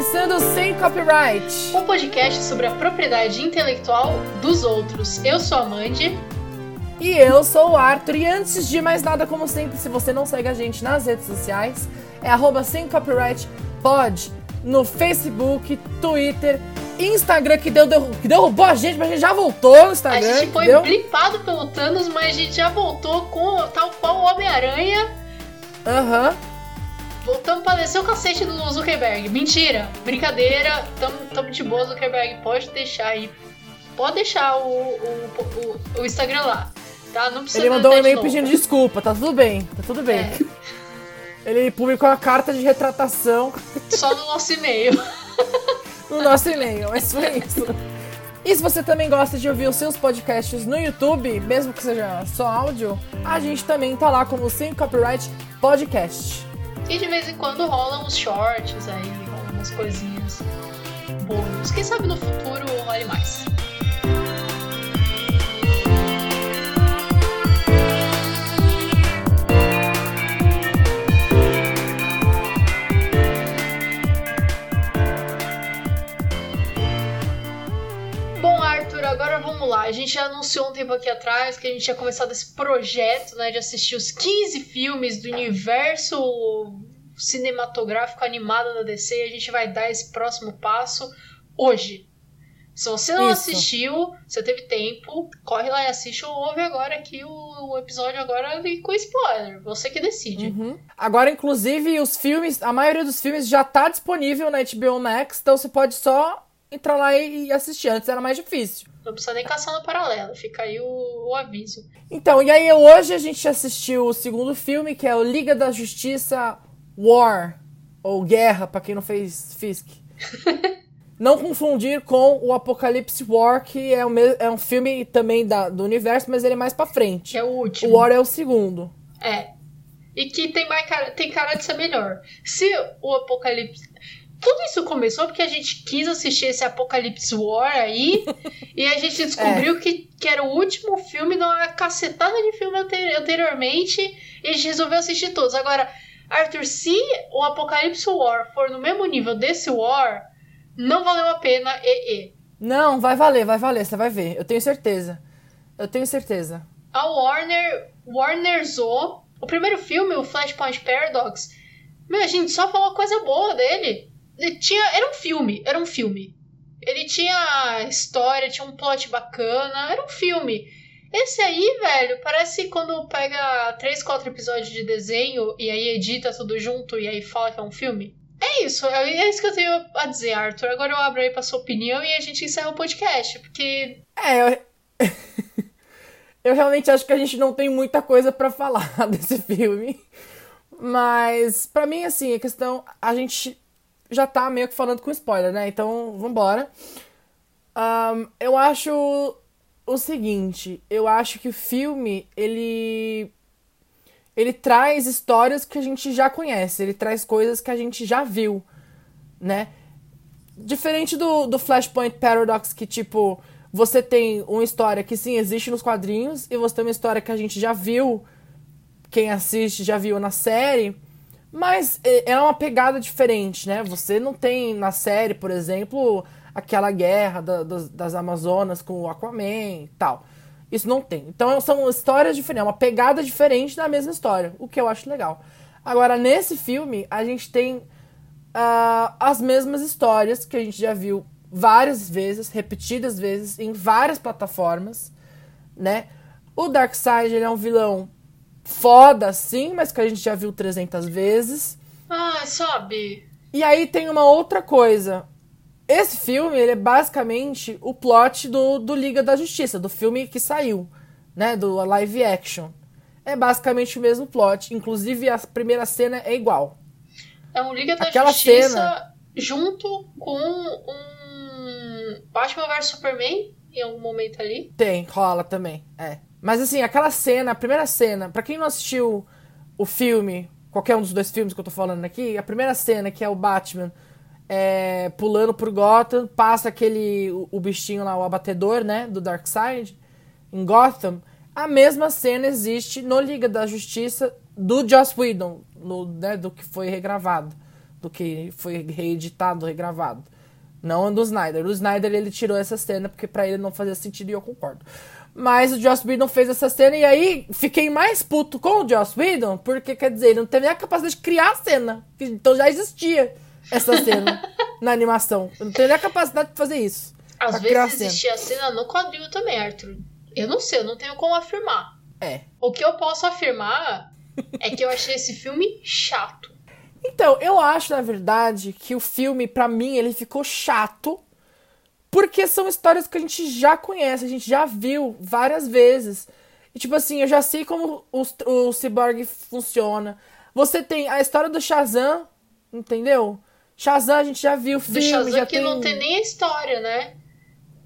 começando Sem Copyright, um podcast sobre a propriedade intelectual dos outros. Eu sou a Mandy. E eu sou o Arthur. E antes de mais nada, como sempre, se você não segue a gente nas redes sociais, é arroba sem copyright pod no Facebook, Twitter, Instagram, que, deu, deu, que derrubou a gente, mas a gente já voltou no Instagram. A gente foi deu... blipado pelo Thanos, mas a gente já voltou com tal qual o Homem-Aranha. Aham. Uhum. Voltamos pra descer o cacete do Zuckerberg. Mentira, brincadeira, tamo, tamo de boa, Zuckerberg. Pode deixar aí. Pode deixar o, o, o, o Instagram lá. Tá? Não precisa Ele mandou um e-mail pedindo desculpa, tá tudo bem, tá tudo bem. É. Ele publicou a carta de retratação. Só no nosso e-mail. no nosso e-mail, mas foi isso. E se você também gosta de ouvir os seus podcasts no YouTube, mesmo que seja só áudio, a gente também tá lá como Sem Copyright Podcast. E de vez em quando rolam uns shorts aí, rolam umas coisinhas boas. Quem sabe no futuro role mais. A gente já anunciou um tempo aqui atrás que a gente tinha começado esse projeto, né, de assistir os 15 filmes do universo cinematográfico animado da DC e a gente vai dar esse próximo passo hoje. Se você não Isso. assistiu, você teve tempo, corre lá e assiste ou ouve agora aqui o, o episódio agora com spoiler. Você que decide. Uhum. Agora, inclusive, os filmes, a maioria dos filmes já tá disponível na HBO Max, então você pode só entrar lá e assistir. Antes era mais difícil. Não precisa nem caçar no paralelo, fica aí o, o, aviso. Então, e aí hoje a gente assistiu o segundo filme, que é o Liga da Justiça War, ou Guerra, para quem não fez Fisk. não confundir com o Apocalipse War, que é um, é um filme também da, do universo, mas ele é mais pra frente. Que é o último. O War é o segundo. É. E que tem, mais cara, tem cara de ser melhor. Se o Apocalipse tudo isso começou porque a gente quis assistir esse Apocalipse War aí e a gente descobriu é. que, que era o último filme de uma cacetada de filme anteriormente e a gente resolveu assistir todos. Agora, Arthur, se o Apocalipse War for no mesmo nível desse War, não valeu a pena e, e. Não, vai valer, vai valer, você vai ver. Eu tenho certeza. Eu tenho certeza. A Warner, Warner Zo, o primeiro filme, o Flashpoint Paradox, meu, a gente só falou coisa boa dele. Ele tinha. Era um filme, era um filme. Ele tinha história, tinha um plot bacana, era um filme. Esse aí, velho, parece quando pega três, quatro episódios de desenho e aí edita tudo junto e aí fala que é um filme. É isso, é, é isso que eu tenho a dizer, Arthur. Agora eu abro aí pra sua opinião e a gente encerra o podcast, porque. É, eu. eu realmente acho que a gente não tem muita coisa para falar desse filme. Mas, para mim, assim, a questão. A gente já tá meio que falando com spoiler, né? Então, vambora. Um, eu acho o seguinte, eu acho que o filme, ele ele traz histórias que a gente já conhece, ele traz coisas que a gente já viu, né? Diferente do, do Flashpoint Paradox, que tipo, você tem uma história que sim existe nos quadrinhos, e você tem uma história que a gente já viu, quem assiste já viu na série, mas é, é uma pegada diferente, né? Você não tem na série, por exemplo, aquela guerra da, das, das Amazonas com o Aquaman e tal. Isso não tem. Então são histórias diferentes, é uma pegada diferente da mesma história, o que eu acho legal. Agora, nesse filme, a gente tem uh, as mesmas histórias que a gente já viu várias vezes, repetidas vezes, em várias plataformas, né? O Darkseid ele é um vilão foda, sim, mas que a gente já viu 300 vezes. Ah, sabe. E aí tem uma outra coisa. Esse filme, ele é basicamente o plot do, do Liga da Justiça, do filme que saiu, né, do live action. É basicamente o mesmo plot, inclusive a primeira cena é igual. É um Liga da Aquela Justiça cena... junto com um Batman vs Superman em algum momento ali. Tem, rola também, é. Mas assim, aquela cena, a primeira cena, para quem não assistiu o filme, qualquer um dos dois filmes que eu tô falando aqui, a primeira cena que é o Batman é, pulando por Gotham, passa aquele o, o, bichinho lá, o abatedor, né, do Darkseid em Gotham. A mesma cena existe no Liga da Justiça do Joss Whedon, no, né, do que foi regravado do que foi reeditado, regravado. Não do Snyder. O Snyder ele tirou essa cena porque para ele não fazia sentido e eu concordo. Mas o Joss Whedon fez essa cena e aí fiquei mais puto com o Joss Whedon porque, quer dizer, ele não teve nem a capacidade de criar a cena. Então já existia essa cena na animação. Eu não teve nem a capacidade de fazer isso. Às vezes existia a cena no quadril também, Arthur. Eu não sei, eu não tenho como afirmar. É. O que eu posso afirmar é que eu achei esse filme chato. Então, eu acho, na verdade, que o filme, para mim, ele ficou chato porque são histórias que a gente já conhece, a gente já viu várias vezes. E, tipo assim, eu já sei como o, o Cyborg funciona. Você tem a história do Shazam, entendeu? Shazam a gente já viu o filme. Do Shazam já que tem... não tem nem a história, né?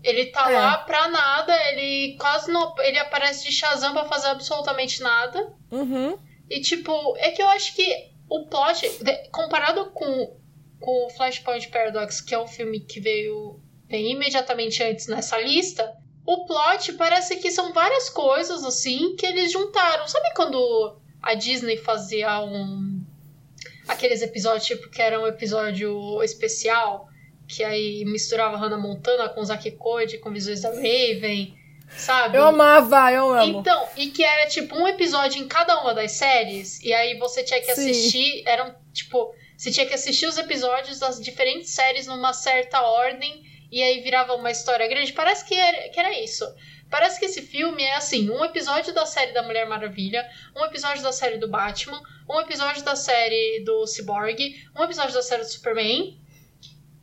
Ele tá é. lá pra nada, ele quase não. Ele aparece de Shazam pra fazer absolutamente nada. Uhum. E, tipo, é que eu acho que o plot, comparado com, com o Flashpoint Paradox, que é um filme que veio imediatamente antes nessa lista, o plot parece que são várias coisas assim que eles juntaram. Sabe quando a Disney fazia um aqueles episódios tipo que era um episódio especial que aí misturava Hannah Montana com Zack Code, com visões da Raven, sabe? Eu amava, eu amo. Então, e que era tipo um episódio em cada uma das séries, e aí você tinha que assistir, Sim. eram tipo, você tinha que assistir os episódios das diferentes séries numa certa ordem e aí virava uma história grande. Parece que era, que era isso. Parece que esse filme é assim: um episódio da série da Mulher Maravilha, um episódio da série do Batman, um episódio da série do Cyborg, um episódio da série do Superman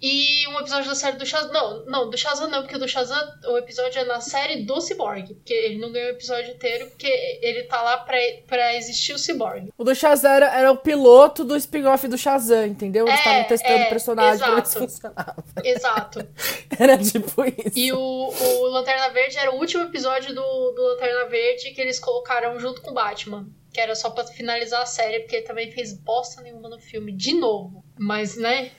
e um episódio da série do Shazam. Não, não, do Shazam não, porque o do Shazam, o episódio é na série do Cyborg. Porque ele não ganhou o episódio inteiro, porque ele tá lá pra, pra existir o Cyborg. O do Shazam era, era o piloto do spin-off do Shazam, entendeu? Eles estavam é, testando o é, personagem exato, pra ver se funcionava. Exato. era tipo isso. E o, o Lanterna Verde era o último episódio do, do Lanterna Verde que eles colocaram junto com o Batman. Que era só pra finalizar a série, porque ele também fez bosta nenhuma no filme, de novo. Mas, né?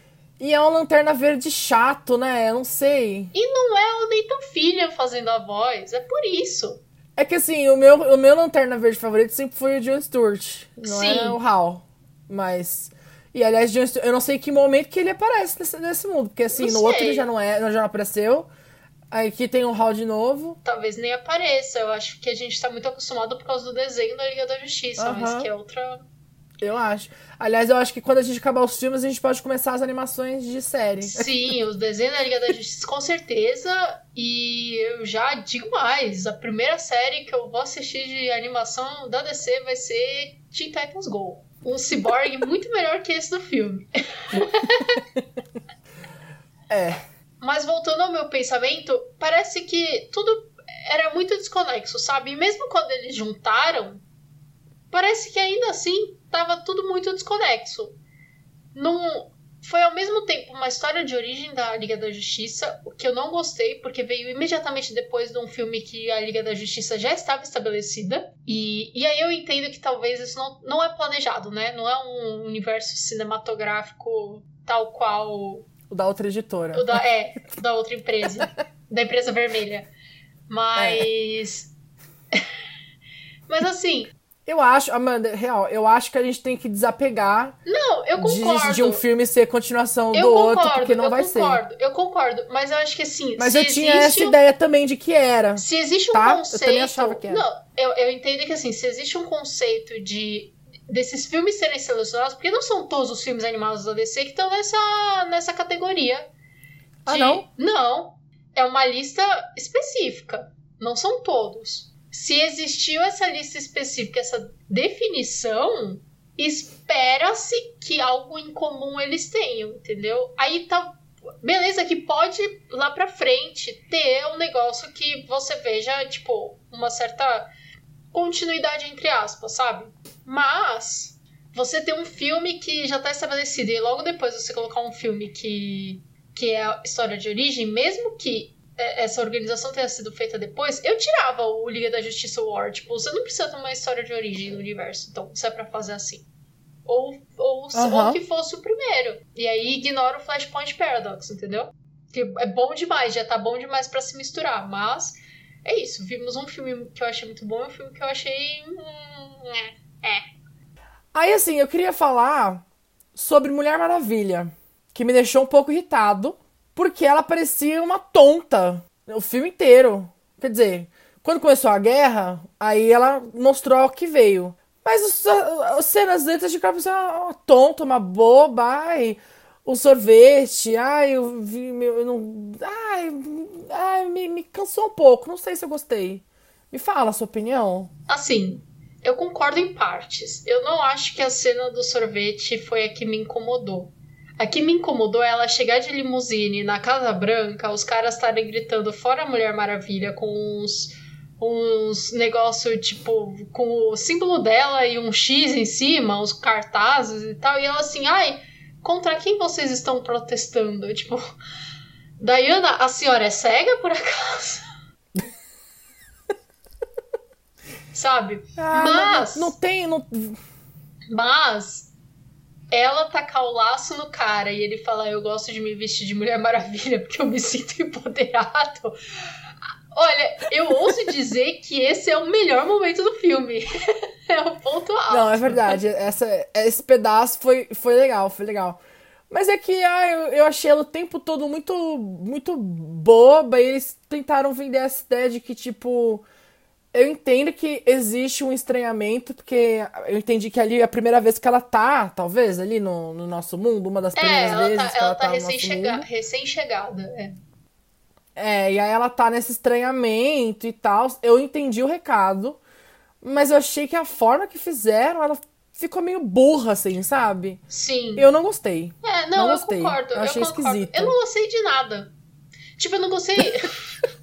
E é uma lanterna verde chato, né? Eu não sei. E não é o Nathan Fillion fazendo a voz, é por isso. É que assim, o meu, o meu lanterna verde favorito sempre foi o John Stewart. Não Sim. é o Hal. Mas. E aliás, John Stewart, eu não sei que momento que ele aparece nesse, nesse mundo. Porque assim, não no sei. outro ele já não é, já não apareceu. Aí aqui tem um Hal de novo. Talvez nem apareça. Eu acho que a gente tá muito acostumado por causa do desenho da Liga da Justiça, mas que é outra eu acho. Aliás, eu acho que quando a gente acabar os filmes, a gente pode começar as animações de série. Sim, os desenhos da Liga da Justiça, com certeza. E eu já digo mais: a primeira série que eu vou assistir de animação da DC vai ser Teen Titans Go. Um cyborg muito melhor que esse do filme. é. Mas voltando ao meu pensamento, parece que tudo era muito desconexo, sabe? E mesmo quando eles juntaram, parece que ainda assim tava tudo muito desconexo. Não foi ao mesmo tempo uma história de origem da Liga da Justiça, o que eu não gostei, porque veio imediatamente depois de um filme que a Liga da Justiça já estava estabelecida. E, e aí eu entendo que talvez isso não, não é planejado, né? Não é um universo cinematográfico tal qual. O da outra editora. O da, é, da outra empresa. da empresa vermelha. Mas. É. Mas assim, eu acho, Amanda, real, eu acho que a gente tem que desapegar. Não, eu concordo. De, de um filme ser continuação eu do concordo, outro, porque não vai concordo, ser. Eu concordo, mas eu acho que assim. Mas eu tinha essa um... ideia também de que era. Se existe um tá? conceito. Eu também achava que era. Não, eu, eu entendo que assim, se existe um conceito de desses filmes serem selecionados, porque não são todos os filmes animados da DC que estão nessa, nessa categoria. Ah, de... Ah, não? Não. É uma lista específica. Não são todos se existiu essa lista específica, essa definição, espera-se que algo em comum eles tenham, entendeu? Aí tá. Beleza, que pode lá pra frente ter um negócio que você veja, tipo, uma certa continuidade entre aspas, sabe? Mas você tem um filme que já tá estabelecido e logo depois você colocar um filme que, que é a história de origem, mesmo que essa organização tenha sido feita depois, eu tirava o Liga da Justiça War. Tipo, você não precisa ter uma história de origem no universo, então se é pra fazer assim. Ou, ou, uhum. ou que fosse o primeiro. E aí ignora o Flashpoint Paradox, entendeu? Que é bom demais, já tá bom demais para se misturar. Mas é isso. Vimos um filme que eu achei muito bom e um filme que eu achei. Hum, é. Aí assim, eu queria falar sobre Mulher Maravilha, que me deixou um pouco irritado, porque ela parecia uma tonta o filme inteiro. Quer dizer, quando começou a guerra, aí ela mostrou o que veio. Mas os, as cenas antes de cara uma tonta, uma boba, ai, o sorvete, ai, eu vi, eu não, ai, ai me, me cansou um pouco, não sei se eu gostei. Me fala a sua opinião. Assim, eu concordo em partes. Eu não acho que a cena do sorvete foi a que me incomodou. A que me incomodou é ela chegar de limusine na Casa Branca, os caras estarem gritando fora Mulher Maravilha com uns uns negócio tipo com o símbolo dela e um X em cima, os cartazes e tal, e ela assim, ai, contra quem vocês estão protestando? Tipo, Diana, a senhora é cega por acaso? Sabe? Ah, mas não, não tem, não... mas ela tacar o laço no cara e ele falar eu gosto de me vestir de Mulher Maravilha porque eu me sinto empoderado. Olha, eu ouso dizer que esse é o melhor momento do filme. é o ponto alto. Não, é verdade. Essa, esse pedaço foi, foi legal, foi legal. Mas é que ah, eu, eu achei ela o tempo todo muito, muito boba e eles tentaram vender essa ideia de que, tipo. Eu entendo que existe um estranhamento, porque eu entendi que ali é a primeira vez que ela tá, talvez, ali no, no nosso mundo, uma das primeiras é, ela vezes tá, que ela, ela tá, tá recém-chegada. Recém-chegada, é. É, e aí ela tá nesse estranhamento e tal. Eu entendi o recado, mas eu achei que a forma que fizeram, ela ficou meio burra, assim, sabe? Sim. Eu não gostei. É, não, não eu gostei. concordo. Eu achei concordo. esquisito. Eu não gostei de nada. Tipo, eu não gostei.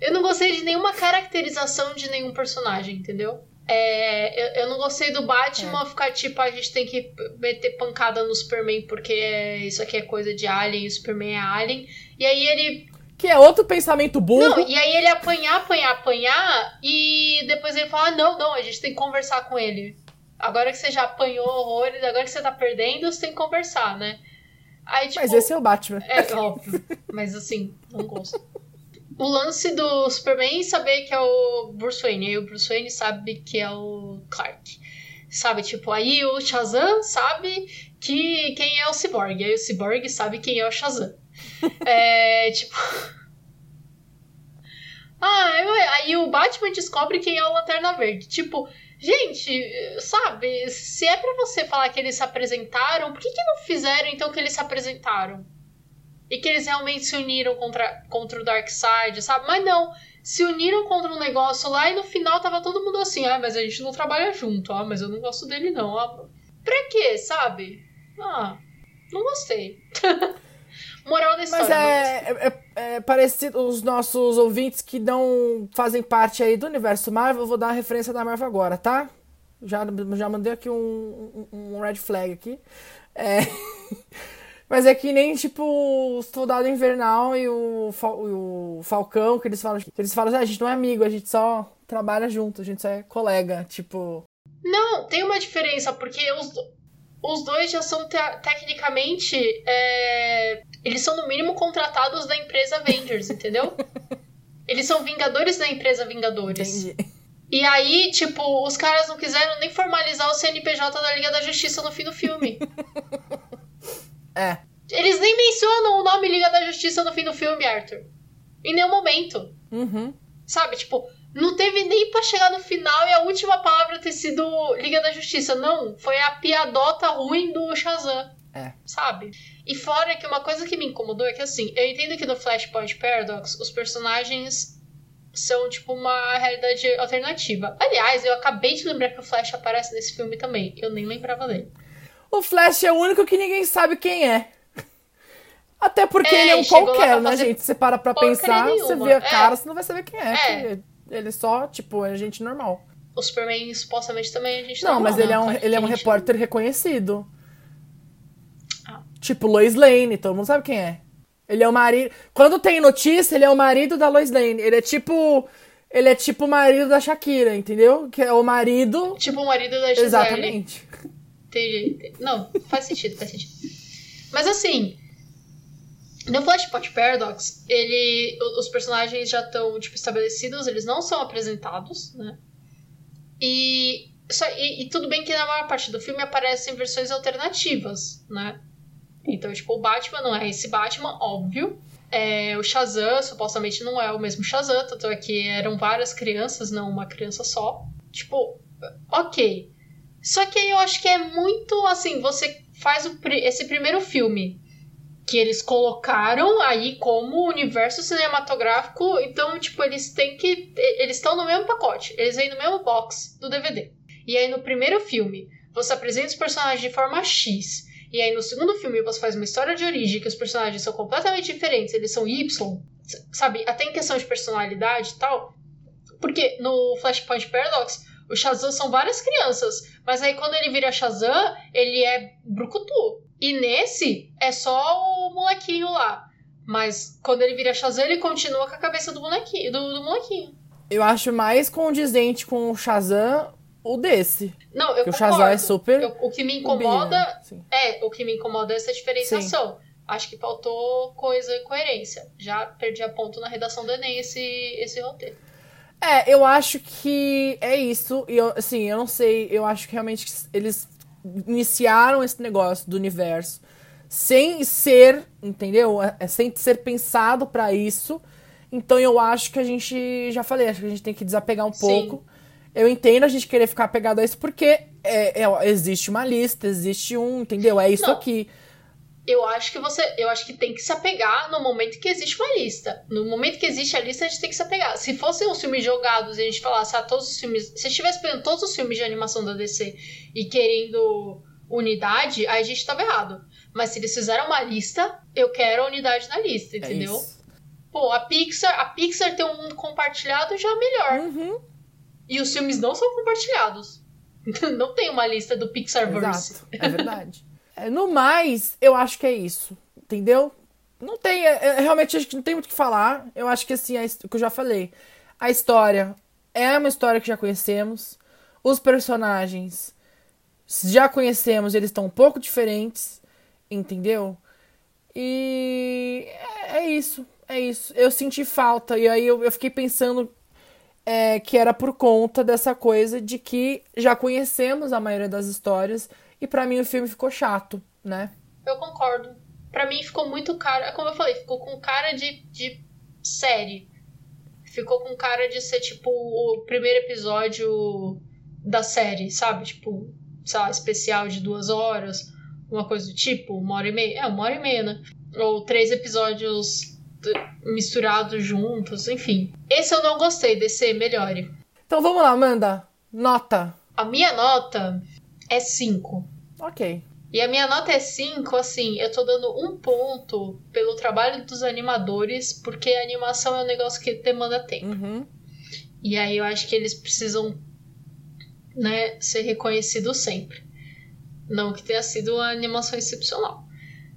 eu não gostei de nenhuma caracterização de nenhum personagem, entendeu? É, eu, eu não gostei do Batman É. ficar tipo, a gente tem que meter pancada no Superman porque isso aqui é coisa de Alien, o Superman é Alien. E aí ele. Que é outro pensamento burro. Não, e aí ele apanhar, apanhar, apanhar, e depois ele fala: não, não, a gente tem que conversar com ele. Agora que você já apanhou horrores, agora que você tá perdendo, você tem que conversar, né? Aí, tipo, Mas esse é o Batman. é óbvio. Mas assim, não gosto. O lance do Superman saber que é o Bruce Wayne. Aí o Bruce Wayne sabe que é o Clark. Sabe, tipo, aí o Shazam sabe que quem é o Cyborg. Aí o Cyborg sabe quem é o Shazam. é, tipo. Ah, eu- aí o Batman descobre quem é o Lanterna Verde. Tipo, gente, sabe, se é pra você falar que eles se apresentaram, por que, que não fizeram então que eles se apresentaram? E que eles realmente se uniram contra, contra o Darkseid, sabe? Mas não, se uniram contra um negócio lá e no final tava todo mundo assim, ah, mas a gente não trabalha junto, ah, mas eu não gosto dele não. Ah, pra quê, sabe? Ah, não gostei. Moral da história. Mas é, é, é- é parecido, os nossos ouvintes que não fazem parte aí do universo Marvel, eu vou dar uma referência da Marvel agora, tá? Já, já mandei aqui um, um, um red flag aqui. É, mas é que nem, tipo, o Soldado Invernal e o, Fal- o Falcão, que eles falam, que eles falam, ah, a gente não é amigo, a gente só trabalha junto, a gente só é colega, tipo... Não, tem uma diferença, porque os, os dois já são te- tecnicamente. é, eles são no mínimo contratados da empresa Avengers, entendeu? Eles são vingadores da empresa Vingadores. Entendi. E aí, tipo, os caras não quiseram nem formalizar o CNPJ da Liga da Justiça no fim do filme. É, Eles nem mencionam o nome Liga da Justiça no fim do filme, Arthur. Em nenhum momento. uhum. Sabe, tipo, não teve nem pra chegar no final e a última palavra ter sido Liga da Justiça. Não, foi a piadota ruim do Shazam. É. Sabe? E fora que uma coisa que me incomodou é que, assim, eu entendo que no Flashpoint Paradox os personagens são, tipo, uma realidade alternativa. Aliás, eu acabei de lembrar que o Flash aparece nesse filme também. Eu nem lembrava dele. O Flash é o único que ninguém sabe quem é. Até porque É, ele é um qualquer, né, gente? Você para pra pensar, você vê a É. cara, você não vai saber quem é. É. Ele só, tipo, é gente normal. O Superman, supostamente, também a gente Não, não mas né? ele é um, ele é um repórter reconhecido. Ah. Tipo, Lois Lane, todo mundo sabe quem é. Ele é o marido. Quando tem notícia, ele é o marido da Lois Lane. Ele é tipo. Ele é tipo o marido da Shakira, entendeu? Que é o marido. Tipo o marido da Gisele. Exatamente. Entendi. Não, faz sentido, faz sentido. Mas assim, no Flashpoint Paradox, ele, os personagens já estão tipo estabelecidos, eles não são apresentados, né? E Só, e, e tudo bem que na maior parte do filme aparecem versões alternativas, né? Então, tipo, o Batman não é esse Batman, óbvio. É, o Shazam supostamente não é o mesmo Shazam, tanto é que eram várias crianças, não uma criança só. Tipo, ok. Só que eu acho que é muito assim, você faz o, esse primeiro filme que eles colocaram aí como universo cinematográfico, então, tipo, eles têm que. Eles estão no mesmo pacote, eles vêm no mesmo box do DVD. E aí no primeiro filme, você apresenta os personagens de forma X. E aí no segundo filme você faz uma história de origem que os personagens são completamente diferentes, eles são Y, sabe? Até em questão de personalidade e tal. Porque no Flashpoint Paradox, o Shazam são várias crianças, mas aí quando ele vira Shazam, ele é brucutu. E nesse é só o molequinho lá. Mas quando ele vira Shazam, ele continua com a cabeça do bonequinho, do, do molequinho. Eu acho mais condizente com o Shazam o desse. Não, eu Porque concordo. o Shazam é super. Eu- o que me incomoda? Sim. é, o que me incomoda é essa diferenciação. Acho que faltou coisa e coerência. Já perdi a ponto na redação do Enem esse, esse roteiro. É, eu acho que é isso. E eu, assim, eu não sei. Eu acho que realmente eles iniciaram esse negócio do universo sem ser, entendeu? É, Sem ser pensado pra isso. Então eu acho que a gente. Já falei, acho que a gente tem que desapegar um Sim. pouco. Eu entendo a gente querer ficar apegado a isso porque é, é- existe uma lista, existe um, entendeu? É isso Não. aqui. Eu acho que você. Eu acho que tem que se apegar no momento que existe uma lista. No momento que existe a lista, a gente tem que se apegar. Se fossem os filmes jogados e a gente falasse, ah, todos os filmes. Se estivesse pegando todos os filmes de animação da DC e querendo unidade, aí a gente tava errado. Mas se eles fizeram uma lista, eu quero a unidade na lista, É entendeu? isso. Pô, a Pixar, a Pixar ter um mundo compartilhado já é melhor. Uhum, E os filmes não são compartilhados. não tem uma lista do Pixarverse. exato. É verdade. É, no mais, eu acho que é isso. Entendeu? Não tem. é- é- realmente acho que não tem muito o que falar. Eu acho que assim, his- o que eu já falei. A história é uma história que já conhecemos. Os personagens já conhecemos, eles estão um pouco diferentes. Entendeu? E é, é isso. É isso. Eu senti falta. E aí eu, eu fiquei pensando é, que era por conta dessa coisa de que já conhecemos a maioria das histórias. E pra mim o filme ficou chato, né? Eu concordo. Pra mim ficou muito cara. Como eu falei, ficou com cara de, de série. Ficou com cara de ser tipo o primeiro episódio da série, sabe? Tipo, sei lá, especial de duas horas, uma coisa do tipo, uma hora e meia. É, uma hora e meia, né? Ou três episódios misturados juntos, enfim. Esse eu não gostei, desse melhore. Então vamos lá, Amanda. Nota. A minha nota é 5. Ok. E a minha nota é 5, assim, eu tô dando um ponto pelo trabalho dos animadores, porque a animação é um negócio que demanda tempo. Uhum. E aí eu acho que eles precisam, né, ser reconhecidos sempre. Não que tenha sido uma animação excepcional,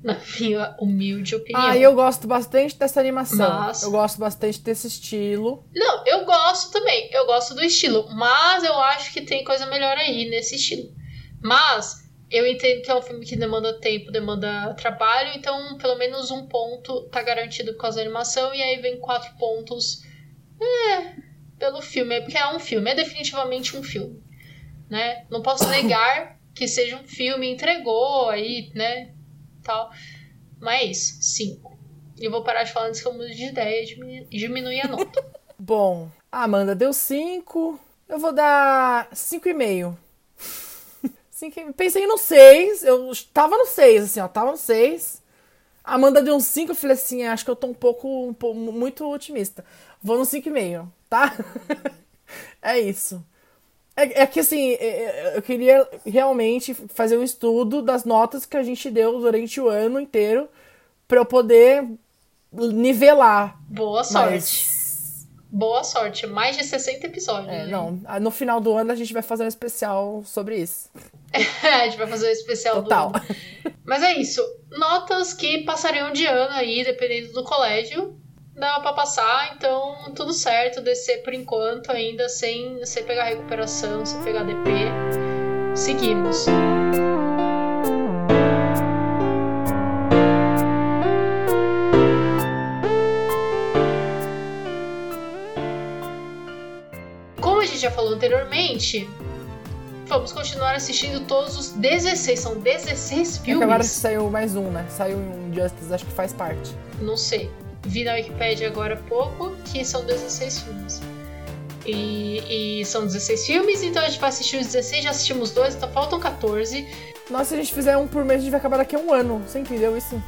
na minha humilde opinião. Ah, eu gosto bastante dessa animação. Mas- Eu gosto bastante desse estilo. Não, eu gosto também, eu gosto do estilo, mas eu acho que tem coisa melhor aí nesse estilo. Mas eu entendo que é um filme que demanda tempo, demanda trabalho, então pelo menos um ponto tá garantido por causa da animação, e aí vem quatro pontos é, pelo filme, é porque é um filme, é definitivamente um filme. Né? Não posso negar que seja um filme, entregou aí, né? Tal. Mas é isso, cinco. E eu vou parar de falar antes que eu mude de ideia e diminu- diminuir a nota. Bom, a Amanda deu 5. Eu vou dar 5,5. Cinco e- Pensei no 6. Eu tava no 6, assim, ó. Tava no 6. A Amanda deu um 5. Eu falei assim, acho que eu tô um pouco, um pouco muito otimista. Vou no 5,5, tá? é isso. É, é que assim, é- é- eu queria realmente fazer um estudo das notas que a gente deu durante o ano inteiro pra eu poder nivelar. Boa sorte. Mas Boa sorte. Mais de 60 episódios. É, não, ah, no final do ano a gente vai fazer um especial sobre isso. a gente vai fazer o especial Total. do ano. Mas é isso. Notas que passariam de ano aí, dependendo do colégio. Dá pra passar, então tudo certo. Descer por enquanto ainda sem, sem pegar recuperação, sem pegar DP. Seguimos. Já falou anteriormente, vamos continuar assistindo todos os 16. São 16 E filmes. acabaram que saiu mais um, né? Saiu um Justice, acho que faz parte. Não sei. Vi na Wikipedia agora há pouco que são 16 filmes. E, e são 16 filmes, então a gente vai assistir os 16, já assistimos dois, então faltam 14. Nossa, se a gente fizer um por mês, a gente vai acabar daqui a um ano. Você entendeu isso?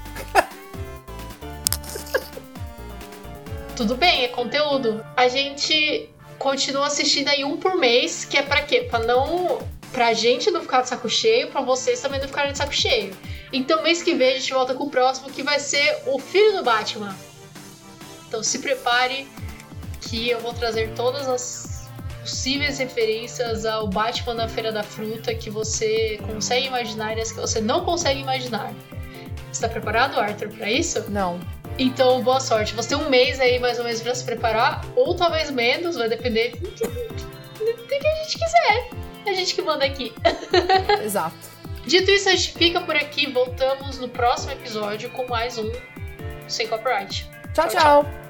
Tudo bem, é conteúdo. A gente continua assistindo aí um por mês, que é pra quê? Pra não. Pra gente não ficar de saco cheio, pra vocês também não ficarem de saco cheio. Então mês que vem a gente volta com o próximo, que vai ser o Filho do Batman. Então se prepare que eu vou trazer todas as possíveis referências ao Batman na Feira da Fruta que você consegue imaginar e as que você não consegue imaginar. Está preparado, Arthur, para isso? Não. Então, boa sorte. Você tem um mês aí mais ou menos pra se preparar, ou talvez menos, vai depender do que a gente quiser. A gente que manda aqui. Exato. Dito isso, a gente fica por aqui. Voltamos no próximo episódio com mais um Sem Copyright. tchau. Tchau, tchau.